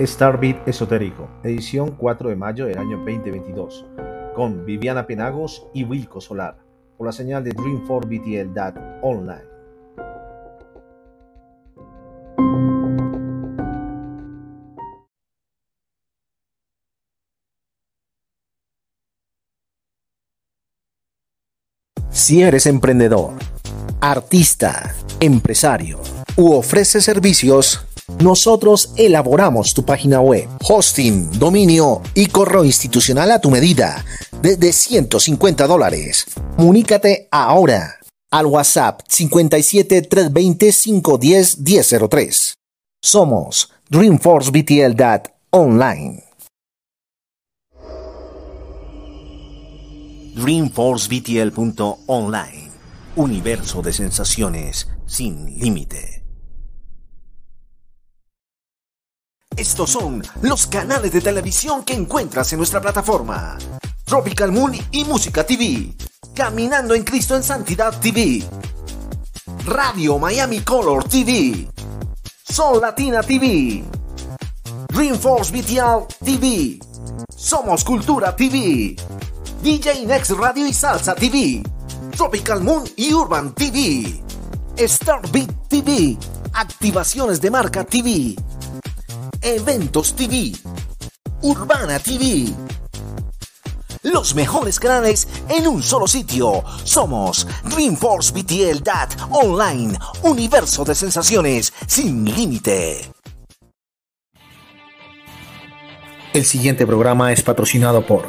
Starbit Esotérico, edición 4 de mayo del año 2022, con Viviana Penagos y Wilco Solar, por la señal de Dream4BTL online. Si eres emprendedor, artista, empresario u ofreces servicios, nosotros elaboramos tu página web, hosting, dominio y correo institucional a tu medida, desde 150 dólares. Comunícate ahora al WhatsApp 57 320 510 1003. Somos Dreamforce BTL Online. DreamforceBTL.online. Universo de sensaciones sin límite. Estos son los canales de televisión que encuentras en nuestra plataforma. Tropical Moon y Música TV. Caminando en Cristo en Santidad TV. Radio Miami Color TV. Sol Latina TV. Dreamforce BTL TV. Somos Cultura TV. DJ Next Radio y Salsa TV. Tropical Moon y Urban TV. Starbeat TV. Activaciones de marca TV. Eventos TV, Urbana TV. Los mejores canales en un solo sitio. Somos Dreamforce BTL DAT Online, universo de sensaciones sin límite. El siguiente programa es patrocinado por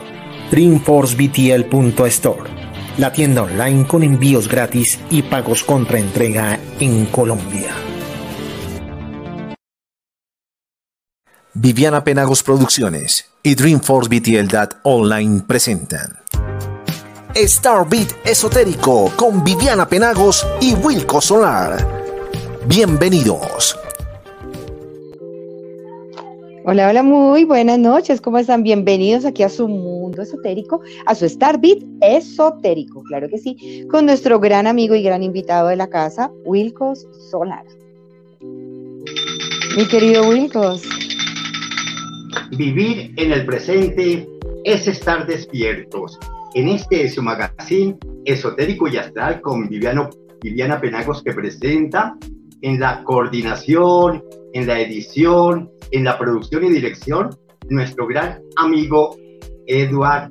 DreamforceBTL.store, la tienda online con envíos gratis y pagos contra entrega en Colombia. Viviana Penagos Producciones y Dreamforce BTL Online presentan Starbeat Esotérico con Viviana Penagos y Wilco Solar. Bienvenidos. Hola, hola, muy buenas noches. ¿Cómo están? Bienvenidos aquí a su mundo esotérico, a su Starbeat Esotérico, claro que sí, con nuestro gran amigo y gran invitado de la casa, Wilcos Solar. Mi querido Wilcos. Vivir en el presente es estar despiertos. En este su magazine esotérico y astral con Viviano, Viviana Penagos que presenta en la coordinación, en la edición, en la producción y dirección, nuestro gran amigo Eduard,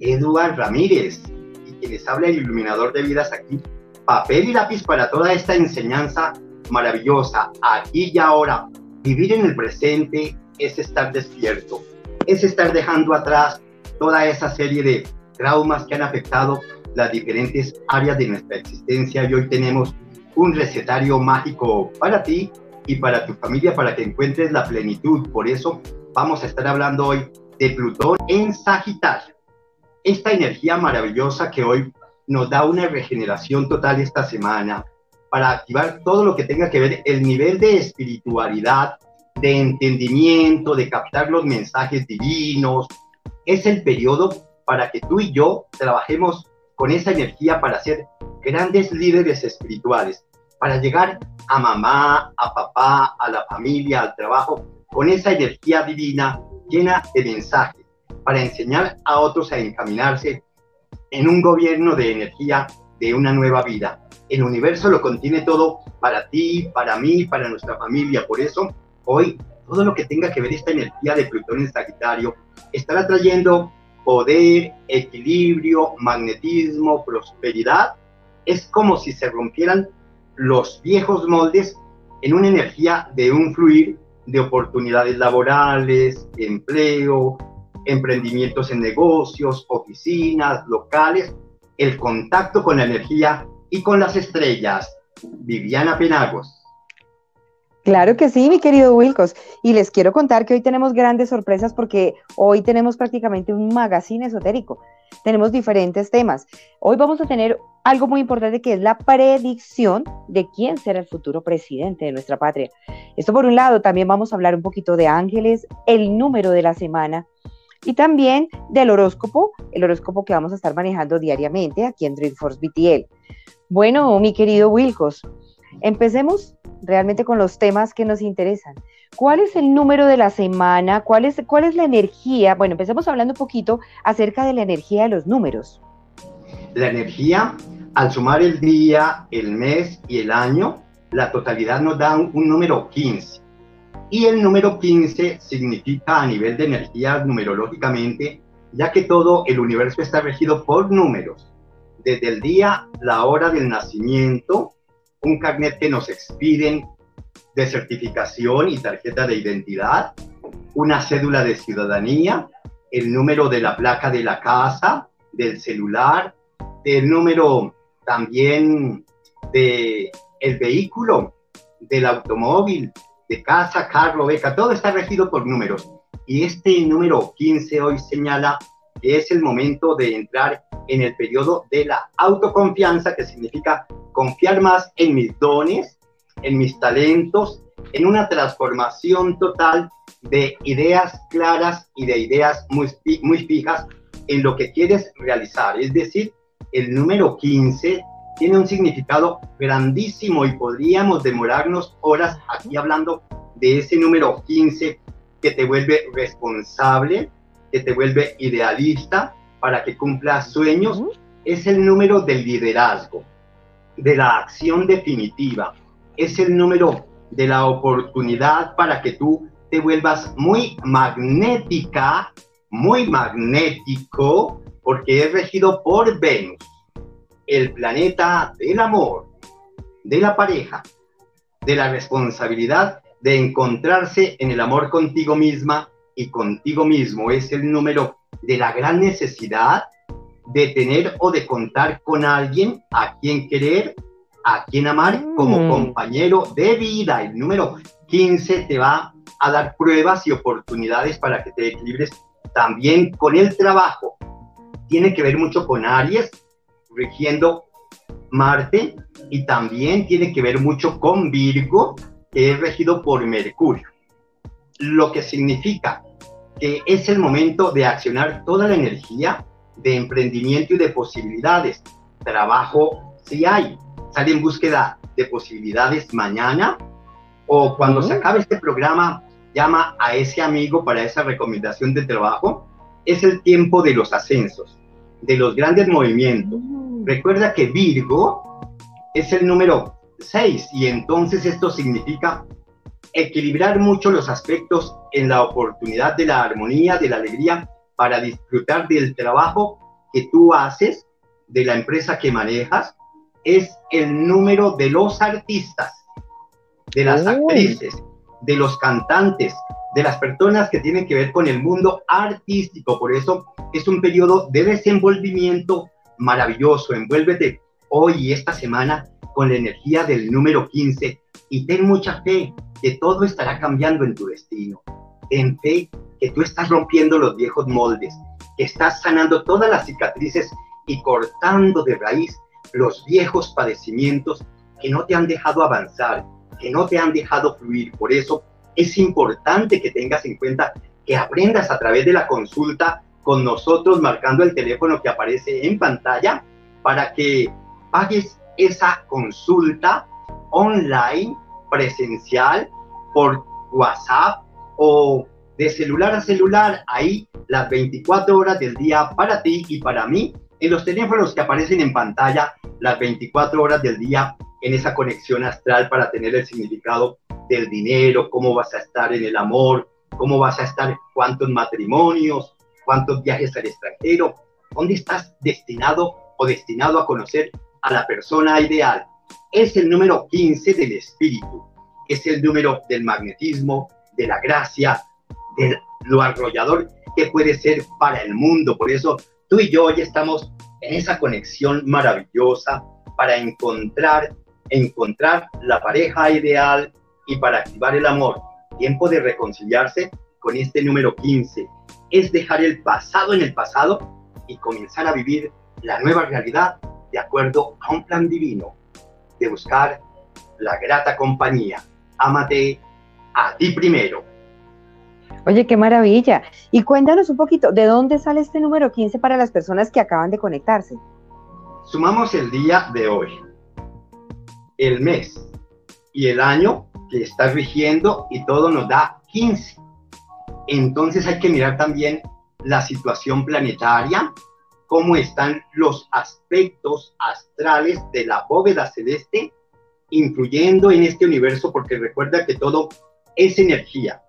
Eduard Ramírez, y quien habla el iluminador de vidas aquí, papel y lápiz para toda esta enseñanza maravillosa, aquí y ahora, vivir en el presente es estar despierto, es estar dejando atrás toda esa serie de traumas que han afectado las diferentes áreas de nuestra existencia y hoy tenemos un recetario mágico para ti y para tu familia para que encuentres la plenitud. Por eso vamos a estar hablando hoy de Plutón en Sagitario. Esta energía maravillosa que hoy nos da una regeneración total esta semana para activar todo lo que tenga que ver el nivel de espiritualidad, de entendimiento, de captar los mensajes divinos. Es el periodo para que tú y yo trabajemos con esa energía para ser grandes líderes espirituales, para llegar a mamá, a papá, a la familia, al trabajo, con esa energía divina llena de mensajes, para enseñar a otros a encaminarse en un gobierno de energía de una nueva vida. El universo lo contiene todo para ti, para mí, para nuestra familia. Por eso Hoy, todo lo que tenga que ver esta energía de Plutón en Sagitario estará trayendo poder, equilibrio, magnetismo, prosperidad. Es como si se rompieran los viejos moldes en una energía de un fluir de oportunidades laborales, empleo, emprendimientos en negocios, oficinas, locales, el contacto con la energía y con las estrellas. Viviana Penagos. Claro que sí, mi querido Wilcos. Y les quiero contar que hoy tenemos grandes sorpresas porque hoy tenemos prácticamente un magazine esotérico. Tenemos diferentes temas. Hoy vamos a tener algo muy importante que es la predicción de quién será el futuro presidente de nuestra patria. Esto por un lado, también vamos a hablar un poquito de ángeles, el número de la semana y también del horóscopo, el horóscopo que vamos a estar manejando diariamente aquí en Dreamforce BTL. Bueno, mi querido Wilcos, empecemos realmente con los temas que nos interesan. ¿Cuál es el número de la semana? ¿Cuál es, ¿Cuál es la energía? Bueno, empecemos hablando un poquito acerca de la energía de los números. La energía, al sumar el día, el mes y el año, la totalidad nos da un, un número 15. Y el número 15 significa a nivel de energía numerológicamente, ya que todo el universo está regido por números. Desde el día, la hora del nacimiento, un carnet que nos expiden de certificación y tarjeta de identidad, una cédula de ciudadanía, el número de la placa de la casa, del celular, el número también de el vehículo, del automóvil, de casa, carro, beca, todo está regido por números. Y este número 15 hoy señala que es el momento de entrar en el periodo de la autoconfianza, que significa confiar más en mis dones, en mis talentos, en una transformación total de ideas claras y de ideas muy, muy fijas en lo que quieres realizar. Es decir, el número 15 tiene un significado grandísimo y podríamos demorarnos horas aquí hablando de ese número 15 que te vuelve responsable, que te vuelve idealista para que cumplas sueños. Es el número del liderazgo, de la acción definitiva. Es el número de la oportunidad para que tú te vuelvas muy magnética, muy magnético, porque es regido por Venus, el planeta del amor, de la pareja, de la responsabilidad de encontrarse en el amor contigo misma y contigo mismo. Es el número de la gran necesidad de tener o de contar con alguien a quien querer, a quien amar como mm. compañero de vida. El número 15 te va a dar pruebas y oportunidades para que te equilibres también con el trabajo. Tiene que ver mucho con Aries, rigiendo Marte, y también tiene que ver mucho con Virgo, que es regido por Mercurio. Lo que significa que es el momento de accionar toda la energía de emprendimiento y de posibilidades. Trabajo si hay. Sale en búsqueda de posibilidades mañana o cuando se acabe este programa, llama a ese amigo para esa recomendación de trabajo. Es el tiempo de los ascensos, de los grandes movimientos. Recuerda que Virgo es el número 6 y entonces esto significa equilibrar mucho los aspectos en la oportunidad de la armonía, de la alegría, para disfrutar del trabajo que tú haces, de la empresa que manejas, es el número de los artistas, de las actrices, de los cantantes, de las personas que tienen que ver con el mundo artístico. Por eso es un periodo de desenvolvimiento maravilloso. Envuélvete hoy y esta semana con la energía del número 15 y ten mucha fe que todo estará cambiando en tu destino. Ten fe que tú estás rompiendo los viejos moldes, que estás sanando todas las cicatrices y cortando de raíz los viejos padecimientos que no te han dejado avanzar, que no te han dejado fluir. Por eso es importante que tengas en cuenta que aprendas a través de la consulta con nosotros marcando el teléfono que aparece en pantalla para que pagues esa consulta online presencial por WhatsApp o de celular a celular, ahí las 24 horas del día para ti y para mí, en los teléfonos que aparecen en pantalla, las 24 horas del día en esa conexión astral para tener el significado del dinero, cómo vas a estar en el amor, cómo vas a estar, cuántos matrimonios, cuántos viajes al extranjero, dónde estás destinado o destinado a conocer a la persona ideal. Es el número 15 del espíritu es el número del magnetismo, de la gracia, de lo arrollador que puede ser para el mundo. Por eso tú y yo hoy estamos en esa conexión maravillosa para encontrar, encontrar la pareja ideal y para activar el amor. Tiempo de reconciliarse con este número 15 es dejar el pasado en el pasado y comenzar a vivir la nueva realidad de acuerdo a un plan divino de buscar la grata compañía ámate a ti primero. Oye, qué maravilla. Y cuéntanos un poquito, ¿de dónde sale este número 15 para las personas que acaban de conectarse? Sumamos el día de hoy, el mes, y el año que está rigiendo y todo nos da 15. Entonces hay que mirar también la situación planetaria, cómo están los aspectos astrales de la bóveda celeste influyendo en este universo, porque recuerda que todo es energía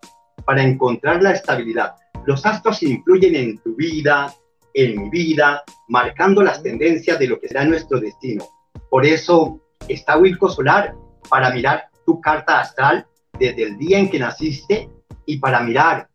para encontrar la estabilidad. Los astros influyen en tu vida, en mi vida, marcando las tendencias de lo que será nuestro destino. Por eso está Wilco Solar para mirar tu carta astral desde el día en que naciste y para mirar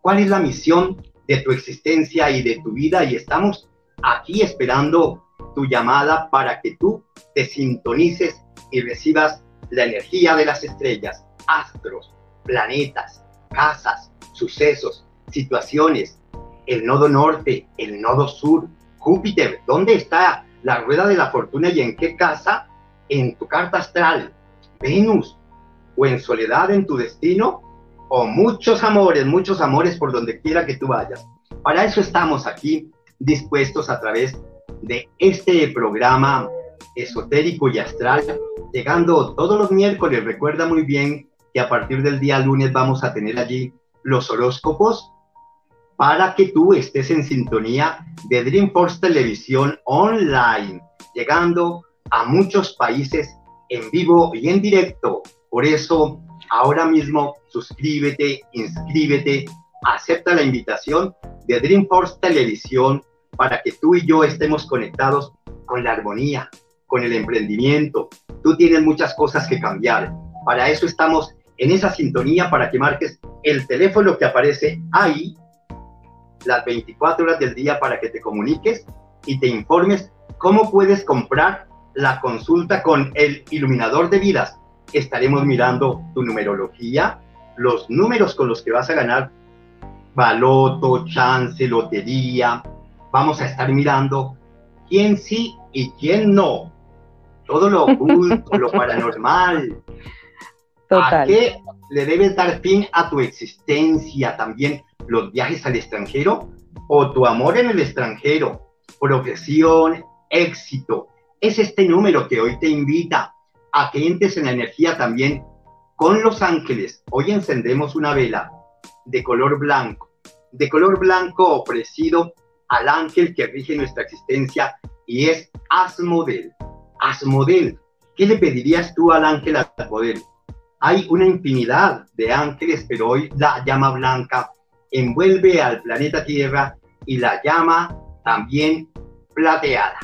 cuál es la misión de tu existencia y de tu vida. Y estamos aquí esperando tu llamada para que tú te sintonices y recibas la energía de las estrellas, astros, planetas, casas, sucesos, situaciones, el nodo norte, el nodo sur, Júpiter, ¿dónde está la rueda de la fortuna y en qué casa? En tu carta astral, Venus, o en soledad en tu destino, o muchos amores, muchos amores por donde quiera que tú vayas. Para eso estamos aquí dispuestos a través de este programa esotérico y astral, llegando todos los miércoles. Recuerda muy bien que a partir del día lunes vamos a tener allí los horóscopos para que tú estés en sintonía de Dreamforce Televisión Online, llegando a muchos países en vivo y en directo. Por eso, ahora mismo suscríbete, inscríbete, acepta la invitación de Dreamforce Televisión para que tú y yo estemos conectados con la armonía, con el emprendimiento. Tú tienes muchas cosas que cambiar. Para eso estamos en esa sintonía para que marques el teléfono que aparece ahí las 24 horas del día para que te comuniques y te informes cómo puedes comprar la consulta con el iluminador de vidas. Estaremos mirando tu numerología, los números con los que vas a ganar baloto, chance, lotería. Vamos a estar mirando quién sí y quién no todo lo oculto, lo paranormal. ¿A qué le debes dar fin a tu existencia también? ¿Los viajes al extranjero o tu amor en el extranjero? Profesión, éxito. Es este número que hoy te invita a que entres en la energía también con los ángeles. Hoy encendemos una vela de color blanco, de color blanco ofrecido al ángel que rige nuestra existencia y es Asmodel. Asmodel, ¿qué le pedirías tú al ángel poder? Hay una infinidad de ángeles, pero hoy la llama blanca envuelve al planeta Tierra y la llama también plateada.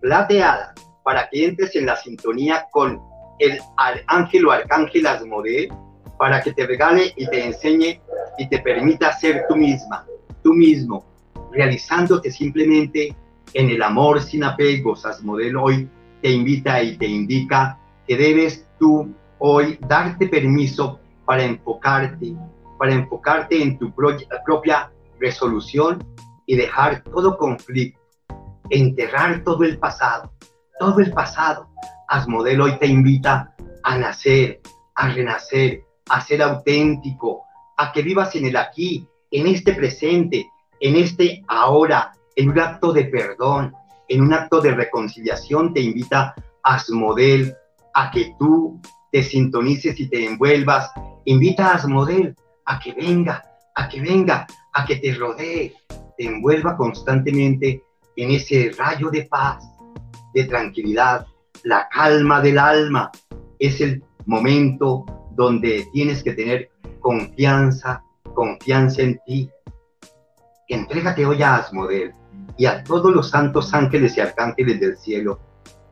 Plateada, para que entres en la sintonía con el ángel o arcángel Asmodel, para que te regale y te enseñe y te permita ser tú misma, tú mismo, realizándote simplemente en el amor sin apegos. Asmodel hoy te invita y te indica que debes tú hoy darte permiso para enfocarte, para enfocarte en tu propia resolución y dejar todo conflicto, enterrar todo el pasado, todo el pasado. Asmodel hoy te invita a nacer, a renacer, a ser auténtico, a que vivas en el aquí, en este presente, en este ahora, en un acto de perdón, en un acto de reconciliación te invita a Asmodel a que tú te sintonices y te envuelvas. Invita a Asmodel a que venga, a que venga, a que te rodee, te envuelva constantemente en ese rayo de paz, de tranquilidad, la calma del alma. Es el momento donde tienes que tener confianza, confianza en ti. Entrégate hoy a Asmodel y a todos los santos ángeles y arcángeles del cielo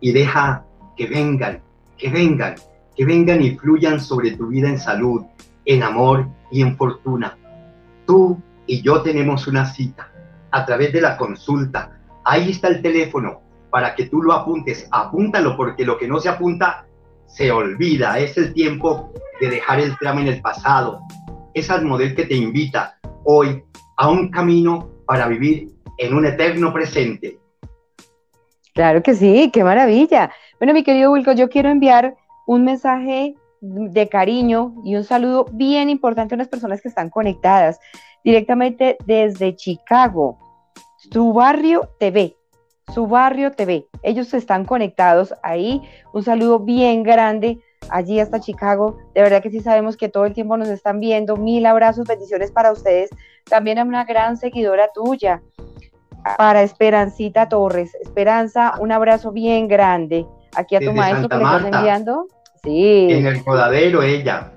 y deja que vengan, que vengan, que vengan y fluyan sobre tu vida en salud, en amor y en fortuna. Tú y yo tenemos una cita a través de la consulta. Ahí está el teléfono para que tú lo apuntes. Apúntalo porque lo que no se apunta se olvida. Es el tiempo de dejar el tramo en el pasado. Es modelo que te invita hoy a un camino para vivir en un eterno presente. Claro que sí, qué maravilla. Bueno, mi querido Wilco, yo quiero enviar un mensaje de cariño y un saludo bien importante a unas personas que están conectadas directamente desde Chicago. Su barrio TV, su barrio TV. Ellos están conectados ahí. Un saludo bien grande allí hasta Chicago. De verdad que sí sabemos que todo el tiempo nos están viendo. Mil abrazos, bendiciones para ustedes. También a una gran seguidora tuya, para Esperancita Torres. Esperanza, un abrazo bien grande. Aquí a tu maestro que le estás enviando. Sí. En el codadero, ella.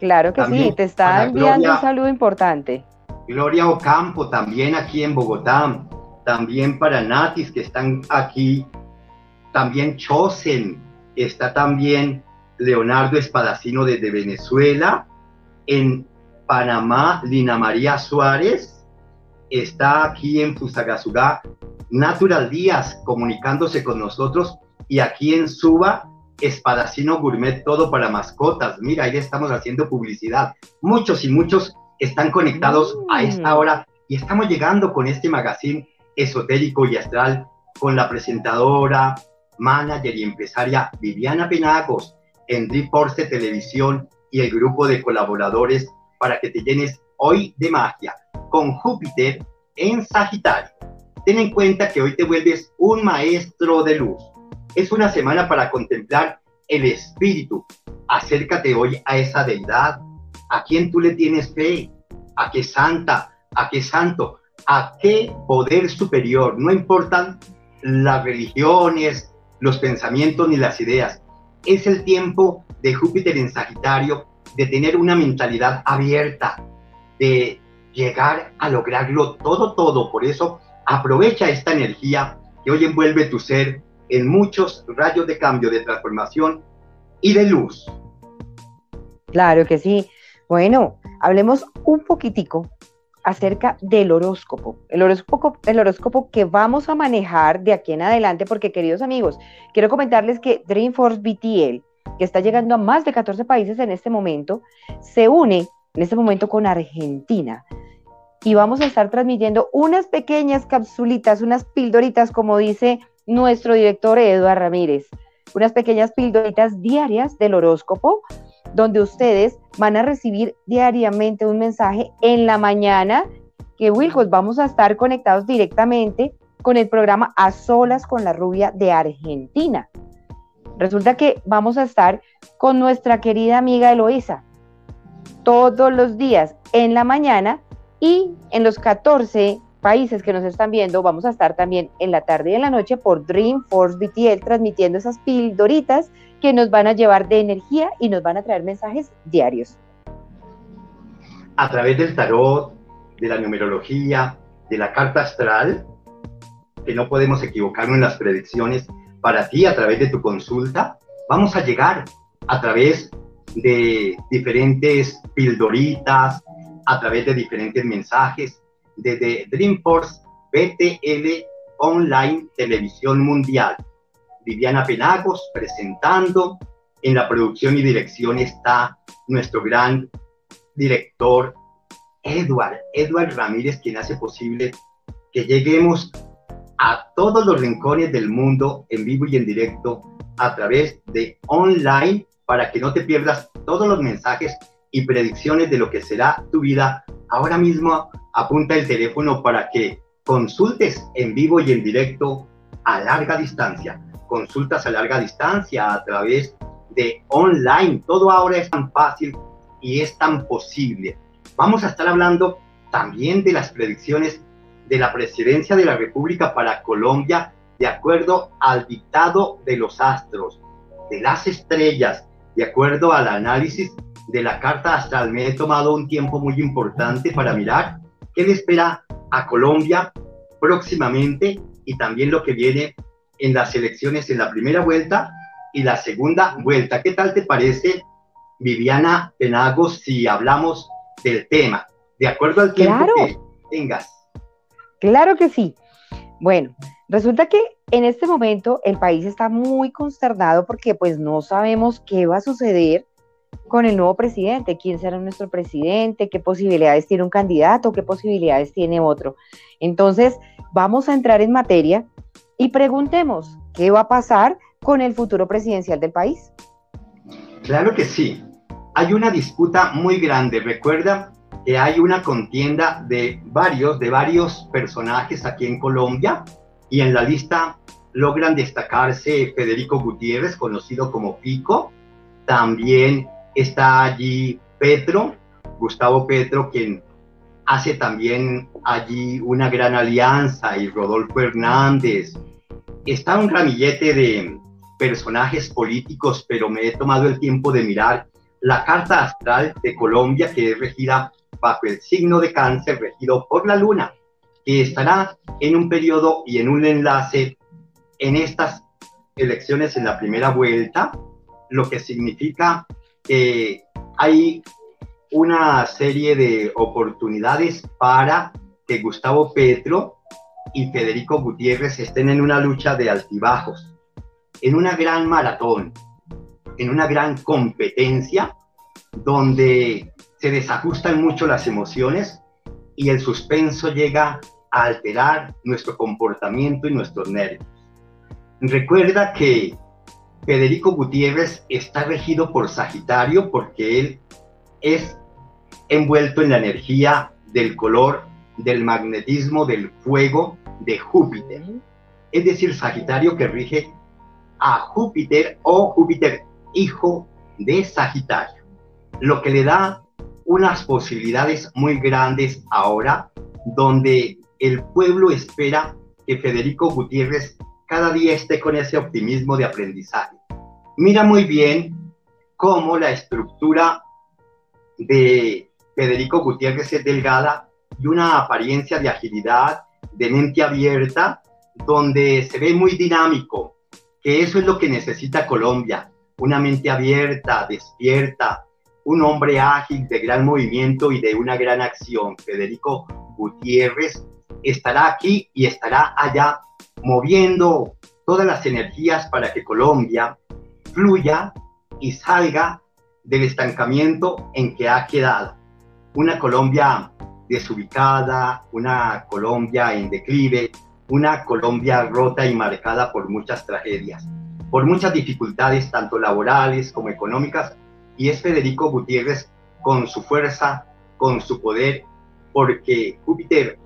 Claro que sí, te está enviando un saludo importante. Gloria Ocampo, también aquí en Bogotá. También para Natis, que están aquí. También Chosen. Está también Leonardo Espadacino desde Venezuela. En Panamá, Lina María Suárez. Está aquí en Fusagasugá, Natural Díaz, comunicándose con nosotros. Y aquí en Suba, Espadacino Gourmet, todo para mascotas. Mira, ahí estamos haciendo publicidad. Muchos y muchos están conectados a esta mm. hora y estamos llegando con este magazine esotérico y astral con la presentadora, manager y empresaria Viviana Penagos en Porce Televisión y el grupo de colaboradores para que te llenes hoy de magia con Júpiter en Sagitario. Ten en cuenta que hoy te vuelves un maestro de luz es una semana para contemplar el espíritu. Acércate hoy a esa deidad, a quien tú le tienes fe, a qué santa, a qué santo, a qué poder superior. No importan las religiones, los pensamientos ni las ideas. Es el tiempo de Júpiter en Sagitario de tener una mentalidad abierta, de llegar a lograrlo todo, todo. Por eso aprovecha esta energía que hoy envuelve tu ser en muchos rayos de cambio, de transformación y de luz. Claro que sí. Bueno, hablemos un poquitico acerca del horóscopo. El horóscopo, el horóscopo que vamos a manejar de aquí en adelante, porque queridos amigos, quiero comentarles que Dreamforce BTL, que está llegando a más de 14 países en este momento, se une en este momento con Argentina. Y vamos a estar transmitiendo unas pequeñas capsulitas, unas pildoritas, como dice nuestro director Eduardo Ramírez. Unas pequeñas pildoritas diarias del horóscopo donde ustedes van a recibir diariamente un mensaje en la mañana que Wilcos vamos a estar conectados directamente con el programa A Solas con la Rubia de Argentina. Resulta que vamos a estar con nuestra querida amiga Eloísa todos los días en la mañana y en los 14 países que nos están viendo, vamos a estar también en la tarde y en la noche por Dreamforce BTL transmitiendo esas pildoritas que nos van a llevar de energía y nos van a traer mensajes diarios. A través del tarot, de la numerología, de la carta astral, que no podemos equivocarnos en las predicciones, para ti a través de tu consulta, vamos a llegar a través de diferentes pildoritas, a través de diferentes mensajes, desde Dreamforce BTL Online Televisión Mundial. Viviana Penagos presentando. En la producción y dirección está nuestro gran director Edward, Edward Ramírez, quien hace posible que lleguemos a todos los rincones del mundo en vivo y en directo a través de online para que no te pierdas todos los mensajes y predicciones de lo que será tu vida ahora mismo apunta el teléfono para que consultes en vivo y en directo a larga distancia. Consultas a larga distancia a través de online. Todo ahora es tan fácil y es tan posible. Vamos a estar hablando también de las predicciones de la presidencia de la República para Colombia de acuerdo al dictado de los astros, de las estrellas, de acuerdo al análisis de la carta astral. Me he tomado un tiempo muy importante para mirar qué le espera a Colombia próximamente y también lo que viene en las elecciones en la primera vuelta y la segunda vuelta. ¿Qué tal te parece, Viviana Penagos, si hablamos del tema? De acuerdo al tiempo que tengas. Claro que sí. Bueno, resulta que en este momento el país está muy consternado porque pues no sabemos qué va a suceder con el nuevo presidente, quién será nuestro presidente, qué posibilidades tiene un candidato, qué posibilidades tiene otro. Entonces, vamos a entrar en materia y preguntemos, ¿qué va a pasar con el futuro presidencial del país? Claro que sí. Hay una disputa muy grande. Recuerda que hay una contienda de varios, de varios personajes aquí en Colombia y en la lista logran destacarse Federico Gutiérrez, conocido como Pico, También está allí Petro, Gustavo Petro, quien hace también allí una gran alianza, y Rodolfo Hernández. Está un ramillete de personajes políticos, pero me he tomado el tiempo de mirar la carta astral de Colombia, que es regida bajo el signo de cáncer, regido por la luna, que estará en un periodo y en un enlace en estas elecciones en la primera vuelta, lo que significa que hay una serie de oportunidades para que Gustavo Petro y Federico Gutiérrez estén en una lucha de altibajos, en una gran maratón, en una gran competencia donde se desajustan mucho las emociones y el suspenso llega a alterar nuestro comportamiento y nuestros nervios. Recuerda que Federico Gutiérrez está regido por Sagitario porque él es envuelto en la energía del color, del magnetismo, del fuego de Júpiter. Es decir, Sagitario que rige a Júpiter o Júpiter hijo de Sagitario, lo que le da unas posibilidades muy grandes ahora, donde el pueblo espera que Federico Gutiérrez cada día esté con ese optimismo de aprendizaje. Mira muy bien cómo la estructura de Federico Gutiérrez es delgada y una apariencia de agilidad, de mente abierta, donde se ve muy dinámico, que eso es lo que necesita Colombia, una mente abierta, despierta, un hombre ágil, de gran movimiento y de una gran acción. Federico Gutiérrez estará aquí y estará allá moviendo todas las energías para que Colombia fluya y salga del estancamiento en que ha quedado. Una Colombia desubicada, una Colombia en declive, una Colombia rota y marcada por muchas tragedias, por muchas dificultades, tanto laborales como económicas, y es Federico Gutiérrez con su fuerza, con su poder, porque Júpiter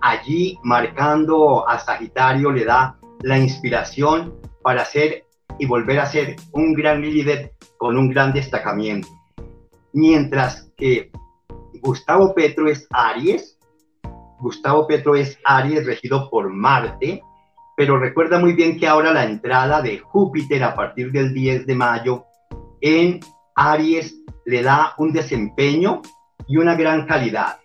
allí marcando a Sagitario le da la inspiración para ser y volver a ser un gran líder con un gran destacamiento. Mientras que Gustavo Petro es Aries, Gustavo Petro es Aries regido por Marte, pero recuerda muy bien que ahora la entrada de Júpiter a partir del 10 de mayo en Aries le da un desempeño y una gran calidad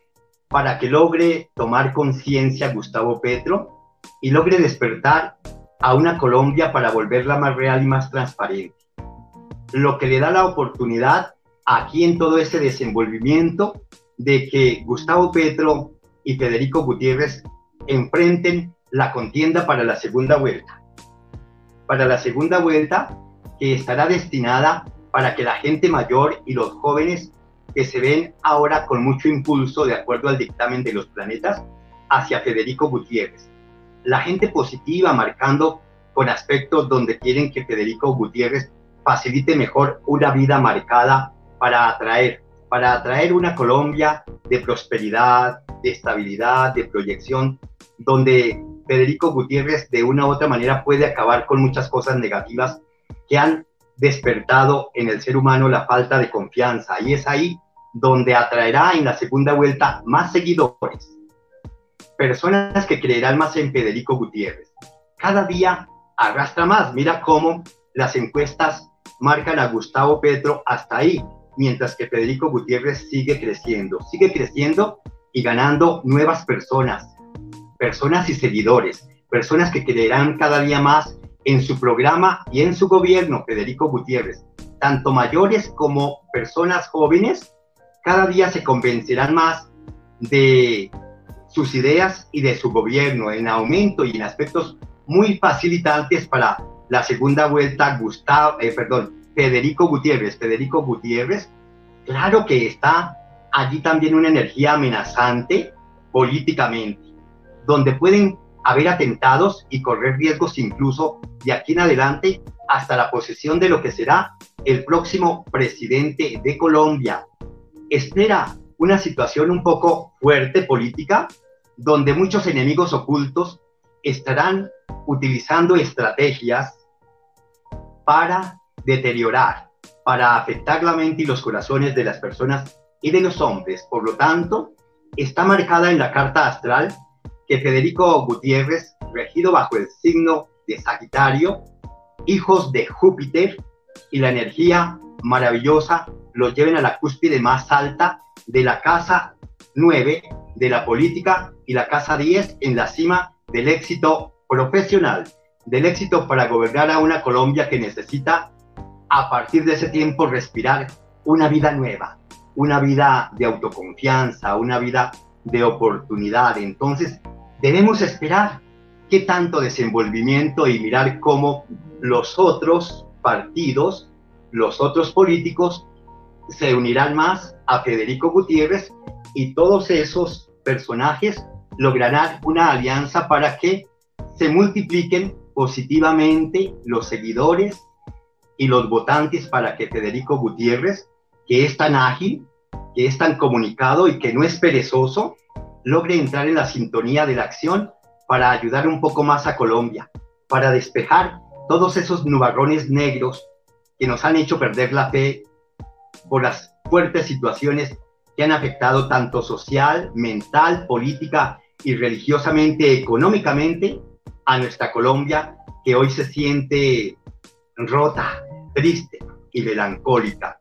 para que logre tomar conciencia Gustavo Petro y logre despertar a una Colombia para volverla más real y más transparente. Lo que le da la oportunidad aquí en todo ese desenvolvimiento de que Gustavo Petro y Federico Gutiérrez enfrenten la contienda para la segunda vuelta. Para la segunda vuelta que estará destinada para que la gente mayor y los jóvenes que se ven ahora con mucho impulso, de acuerdo al dictamen de los planetas, hacia Federico Gutiérrez. La gente positiva marcando con aspectos donde quieren que Federico Gutiérrez facilite mejor una vida marcada para atraer, para atraer una Colombia de prosperidad, de estabilidad, de proyección, donde Federico Gutiérrez de una u otra manera puede acabar con muchas cosas negativas que han despertado en el ser humano la falta de confianza. Y es ahí donde atraerá en la segunda vuelta más seguidores, personas que creerán más en Federico Gutiérrez. Cada día arrastra más, mira cómo las encuestas marcan a Gustavo Petro hasta ahí, mientras que Federico Gutiérrez sigue creciendo, sigue creciendo y ganando nuevas personas, personas y seguidores, personas que creerán cada día más en su programa y en su gobierno, Federico Gutiérrez, tanto mayores como personas jóvenes, cada día se convencerán más de sus ideas y de su gobierno en aumento y en aspectos muy facilitantes para la segunda vuelta, Gustavo, eh, perdón, Federico Gutiérrez. Federico Gutiérrez, claro que está allí también una energía amenazante políticamente, donde pueden haber atentados y correr riesgos incluso de aquí en adelante hasta la posesión de lo que será el próximo presidente de Colombia. Espera una situación un poco fuerte política, donde muchos enemigos ocultos estarán utilizando estrategias para deteriorar, para afectar la mente y los corazones de las personas y de los hombres. Por lo tanto, está marcada en la carta astral que Federico Gutiérrez, regido bajo el signo de Sagitario, hijos de Júpiter y la energía maravillosa los lleven a la cúspide más alta de la casa 9 de la política y la casa 10 en la cima del éxito profesional, del éxito para gobernar a una Colombia que necesita a partir de ese tiempo respirar una vida nueva, una vida de autoconfianza, una vida de oportunidad. Entonces, debemos esperar qué tanto desenvolvimiento y mirar cómo los otros partidos, los otros políticos se unirán más a Federico Gutiérrez y todos esos personajes lograrán una alianza para que se multipliquen positivamente los seguidores y los votantes para que Federico Gutiérrez, que es tan ágil, que es tan comunicado y que no es perezoso, logre entrar en la sintonía de la acción para ayudar un poco más a Colombia, para despejar todos esos nubarrones negros que nos han hecho perder la fe por las fuertes situaciones que han afectado tanto social, mental, política y religiosamente, económicamente a nuestra Colombia, que hoy se siente rota, triste y melancólica.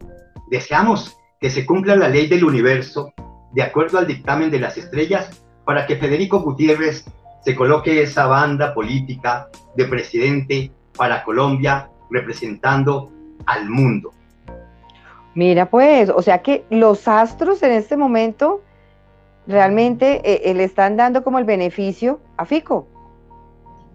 Deseamos que se cumpla la ley del universo de acuerdo al dictamen de las estrellas para que Federico Gutiérrez se coloque esa banda política de presidente para Colombia representando al mundo. Mira, pues, o sea que los astros en este momento realmente eh, eh, le están dando como el beneficio a Fico.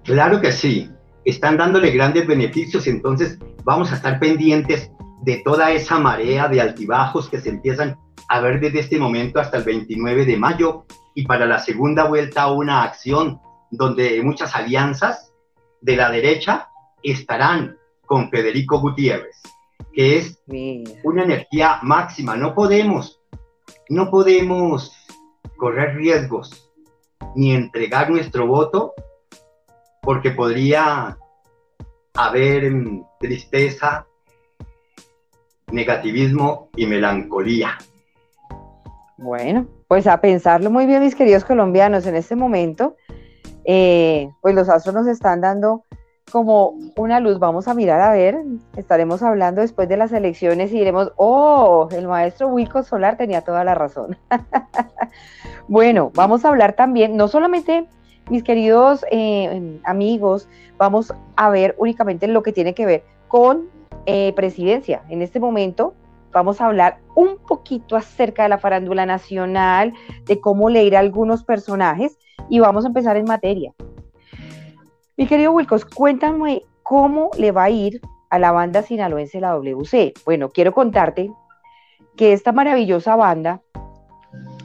Claro que sí, están dándole grandes beneficios, entonces vamos a estar pendientes de toda esa marea de altibajos que se empiezan a ver desde este momento hasta el 29 de mayo y para la segunda vuelta una acción donde muchas alianzas de la derecha estarán con Federico Gutiérrez, que es una energía máxima. No podemos, no podemos correr riesgos ni entregar nuestro voto porque podría haber mm, tristeza, negativismo y melancolía. Bueno, pues a pensarlo muy bien, mis queridos colombianos, en este momento, eh, pues los astros nos están dando como una luz. Vamos a mirar a ver, estaremos hablando después de las elecciones y diremos, oh, el maestro Wilco Solar tenía toda la razón. bueno, vamos a hablar también, no solamente, mis queridos eh, amigos, vamos a ver únicamente lo que tiene que ver con eh, presidencia. En este momento vamos a hablar un poquito acerca de la farándula nacional, de cómo leer a algunos personajes y vamos a empezar en materia. Mi querido Wilcos, cuéntame cómo le va a ir a la banda sinaloense la WC. Bueno, quiero contarte que esta maravillosa banda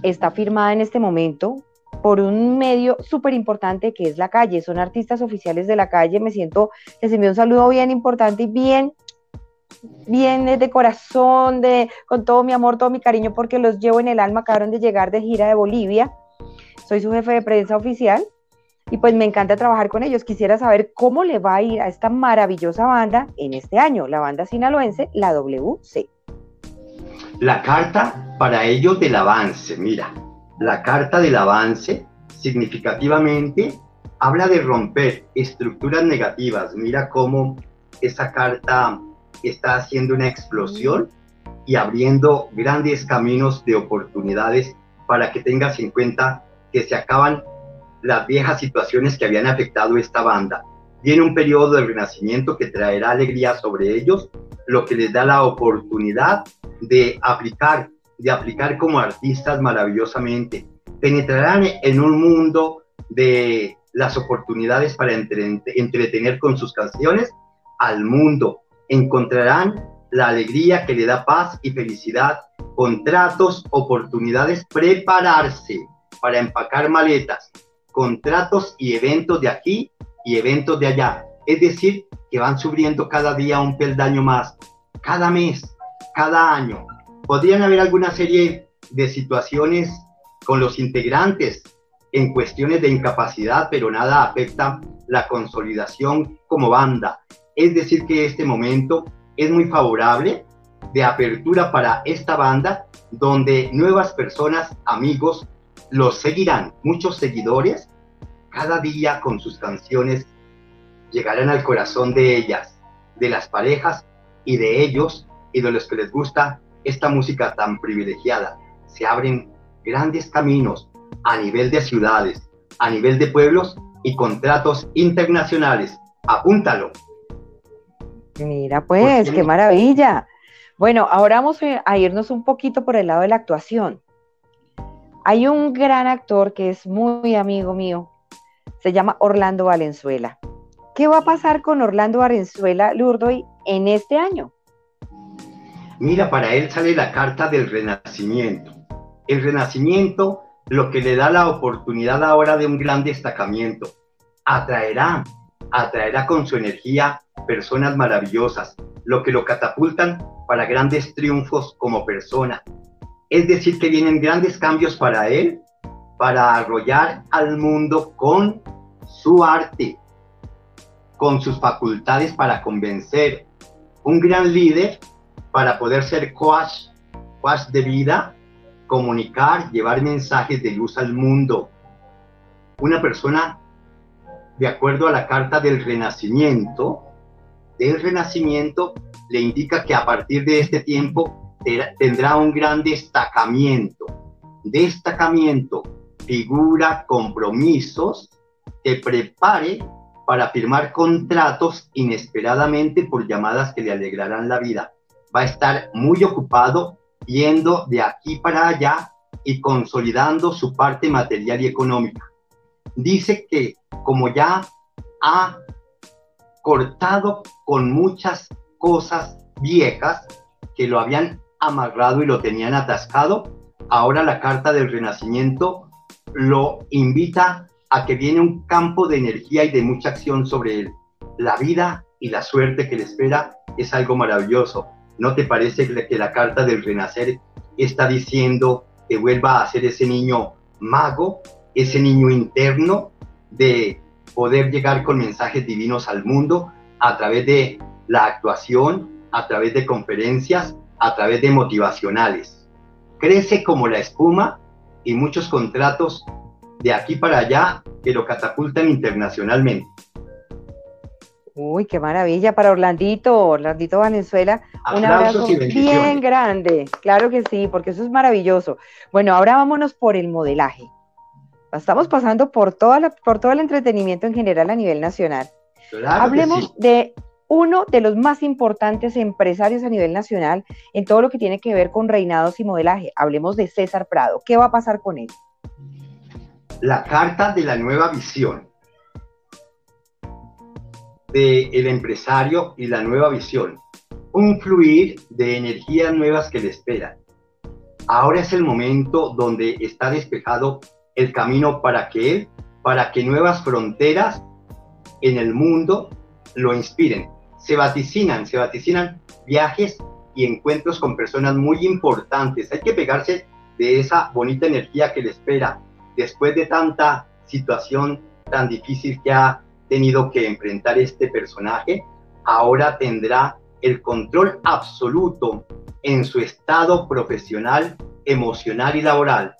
está firmada en este momento por un medio súper importante que es La Calle. Son artistas oficiales de La Calle. Me siento, les envío un saludo bien importante y bien bien de corazón, de, con todo mi amor, todo mi cariño, porque los llevo en el alma, acabaron de llegar de gira de Bolivia, soy su jefe de prensa oficial y pues me encanta trabajar con ellos. Quisiera saber cómo le va a ir a esta maravillosa banda en este año, la banda sinaloense, la WC. La carta para ellos del avance, mira, la carta del avance significativamente habla de romper estructuras negativas. Mira cómo esa carta está haciendo una explosión y abriendo grandes caminos de oportunidades para que tengas en cuenta que se acaban las viejas situaciones que habían afectado esta banda. Viene un periodo de renacimiento que traerá alegría sobre ellos, lo que les da la oportunidad de aplicar, de aplicar como artistas maravillosamente. Penetrarán en un mundo de las oportunidades para entretener con sus canciones al mundo, encontrarán la alegría que le da paz y felicidad, contratos, oportunidades, prepararse para empacar maletas, contratos y eventos de aquí y eventos de allá. Es decir, que van subiendo cada día un peldaño más, cada mes, cada año. Podrían haber alguna serie de situaciones con los integrantes en cuestiones de incapacidad, pero nada afecta la consolidación como banda. Es decir, que este momento es muy favorable de apertura para esta banda, donde nuevas personas, amigos, los seguirán, muchos seguidores, cada día con sus canciones llegarán al corazón de ellas, de las parejas y de ellos y de los que les gusta esta música tan privilegiada. Se abren grandes caminos a nivel de ciudades, a nivel de pueblos y contratos internacionales. Apúntalo. Mira pues, qué maravilla. Bueno, ahora vamos a irnos un poquito por el lado de la actuación. Hay un gran actor que es muy amigo mío, se llama Orlando Valenzuela. ¿Qué va a pasar con Orlando Valenzuela Lurdoy en este año? Mira, para él sale la carta del renacimiento. El renacimiento lo que le da la oportunidad ahora de un gran destacamiento. Atraerá, atraerá con su energía personas maravillosas, lo que lo catapultan para grandes triunfos como persona. Es decir, que vienen grandes cambios para él, para arrollar al mundo con su arte, con sus facultades para convencer. Un gran líder para poder ser coach, coach de vida, comunicar, llevar mensajes de luz al mundo. Una persona, de acuerdo a la carta del renacimiento, del renacimiento le indica que a partir de este tiempo tendrá un gran destacamiento. Destacamiento, figura compromisos que prepare para firmar contratos inesperadamente por llamadas que le alegrarán la vida. Va a estar muy ocupado yendo de aquí para allá y consolidando su parte material y económica. Dice que como ya ha cortado con muchas cosas viejas que lo habían amarrado y lo tenían atascado, ahora la carta del renacimiento lo invita a que viene un campo de energía y de mucha acción sobre él. La vida y la suerte que le espera es algo maravilloso. ¿No te parece que la carta del renacer está diciendo que vuelva a ser ese niño mago, ese niño interno de poder llegar con mensajes divinos al mundo a través de la actuación, a través de conferencias, a través de motivacionales. Crece como la espuma y muchos contratos de aquí para allá que lo catapultan internacionalmente. Uy, qué maravilla para Orlandito, Orlandito Venezuela. Un abrazo bien grande. Claro que sí, porque eso es maravilloso. Bueno, ahora vámonos por el modelaje. Estamos pasando por, toda la, por todo el entretenimiento en general a nivel nacional. Hablemos de uno de los más importantes empresarios a nivel nacional en todo lo que tiene que ver con reinados y modelaje. Hablemos de César Prado. ¿Qué va a pasar con él? La carta de la nueva visión del el empresario y la nueva visión. Un fluir de energías nuevas que le esperan. Ahora es el momento donde está despejado el camino para que él, para que nuevas fronteras en el mundo lo inspiren se vaticinan, se vaticinan viajes y encuentros con personas muy importantes. Hay que pegarse de esa bonita energía que le espera después de tanta situación tan difícil que ha tenido que enfrentar este personaje. Ahora tendrá el control absoluto en su estado profesional, emocional y laboral.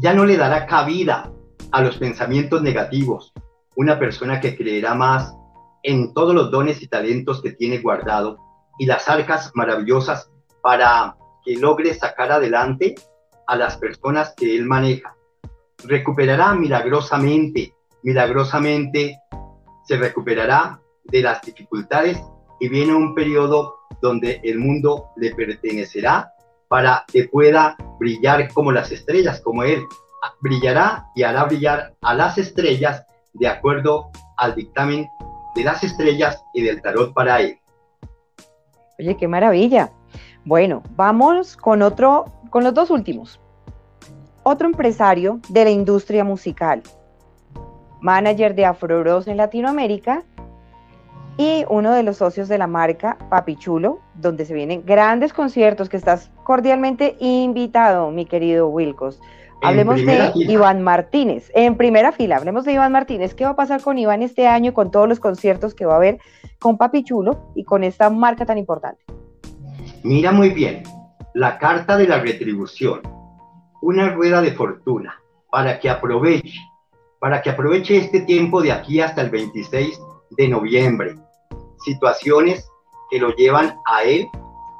Ya no le dará cabida a los pensamientos negativos. Una persona que creerá más en todos los dones y talentos que tiene guardado y las arcas maravillosas para que logre sacar adelante a las personas que él maneja. Recuperará milagrosamente, milagrosamente se recuperará de las dificultades y viene un periodo donde el mundo le pertenecerá para que pueda brillar como las estrellas, como él brillará y hará brillar a las estrellas de acuerdo al dictamen de las estrellas y del tarot para él. Oye, qué maravilla. Bueno, vamos con otro, con los dos últimos. Otro empresario de la industria musical, manager de Afroros en Latinoamérica y uno de los socios de la marca Papi Chulo, donde se vienen grandes conciertos que estás cordialmente invitado, mi querido Wilcos. Hablemos de Iván Martínez, en primera fila, hablemos de Iván Martínez. ¿Qué va a pasar con Iván este año con todos los conciertos que va a haber con Papi Chulo y con esta marca tan importante? Mira muy bien, la carta de la retribución, una rueda de fortuna para que aproveche, para que aproveche este tiempo de aquí hasta el 26 de noviembre. Situaciones que lo llevan a él